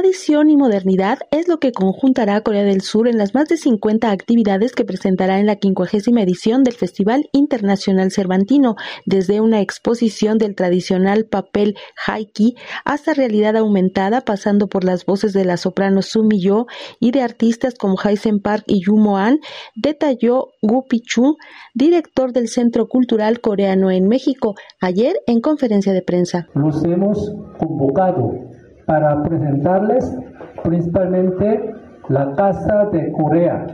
Tradición y modernidad es lo que conjuntará a Corea del Sur en las más de 50 actividades que presentará en la 50 edición del Festival Internacional Cervantino, desde una exposición del tradicional papel haiki hasta realidad aumentada, pasando por las voces de la soprano Sumi Yo y de artistas como Haisen Park y Yu Moan, detalló Gu Pichu, director del Centro Cultural Coreano en México, ayer en conferencia de prensa. Los hemos convocado para presentarles principalmente la Casa de Corea,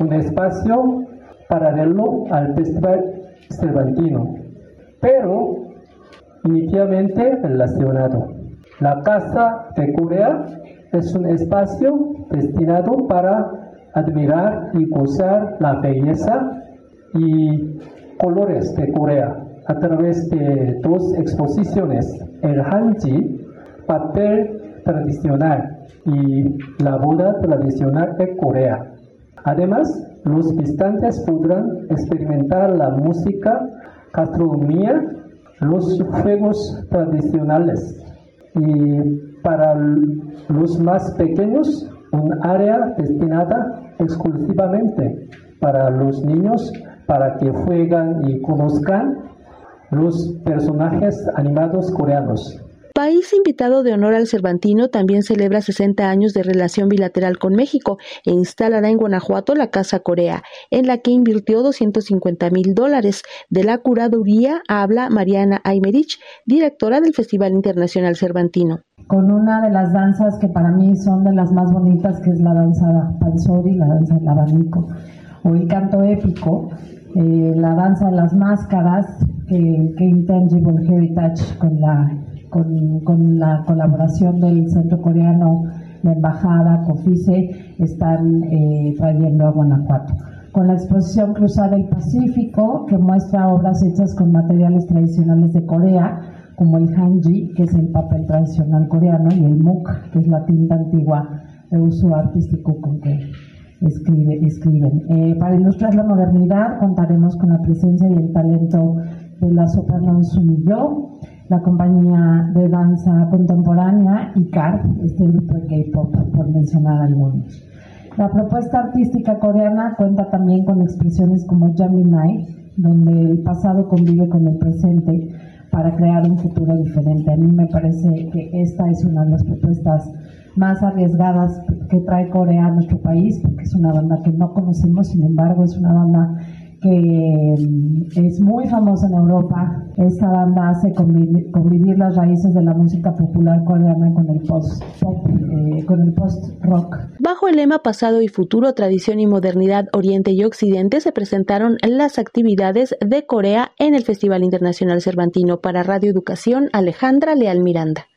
un espacio paralelo al Festival Cervantino, pero inicialmente relacionado. La Casa de Corea es un espacio destinado para admirar y gozar la belleza y colores de Corea a través de dos exposiciones, el Hanji papel tradicional y la boda tradicional de Corea. Además, los visitantes podrán experimentar la música, gastronomía, los juegos tradicionales y para los más pequeños un área destinada exclusivamente para los niños para que jueguen y conozcan los personajes animados coreanos. País invitado de honor al Cervantino también celebra 60 años de relación bilateral con México e instalará en Guanajuato la Casa Corea, en la que invirtió 250 mil dólares. De la curaduría habla Mariana Aymerich, directora del Festival Internacional Cervantino. Con una de las danzas que para mí son de las más bonitas, que es la danza Pansori, la danza del abanico, o el canto épico, eh, la danza de las máscaras, que, que Intangible Heritage con la con, la colaboración del Centro Coreano, la Embajada, COFICE, están eh, trayendo a Guanajuato. Con la exposición Cruzar el Pacífico, que muestra obras hechas con materiales tradicionales de Corea, como el hanji, que es el papel tradicional coreano, y el muk, que es la tinta antigua de uso artístico con que escriben. Eh, para ilustrar la modernidad, contaremos con la presencia y el talento de la soprano Sumiyo, la compañía de danza contemporánea ICAR, este grupo de K-pop, por mencionar algunos. La propuesta artística coreana cuenta también con expresiones como Night, donde el pasado convive con el presente para crear un futuro diferente. A mí me parece que esta es una de las propuestas más arriesgadas que trae Corea a nuestro país, porque es una banda que no conocemos, sin embargo es una banda mm, es muy famosa en Europa. Esta banda hace convivir, las raíces de la música popular coreana con el post pop, eh, con el post rock. Bajo el lema Pasado y Futuro, Tradición y Modernidad, Oriente y Occidente se presentaron las actividades de Corea en el Festival Internacional Cervantino para Radio Educación Alejandra Leal Miranda.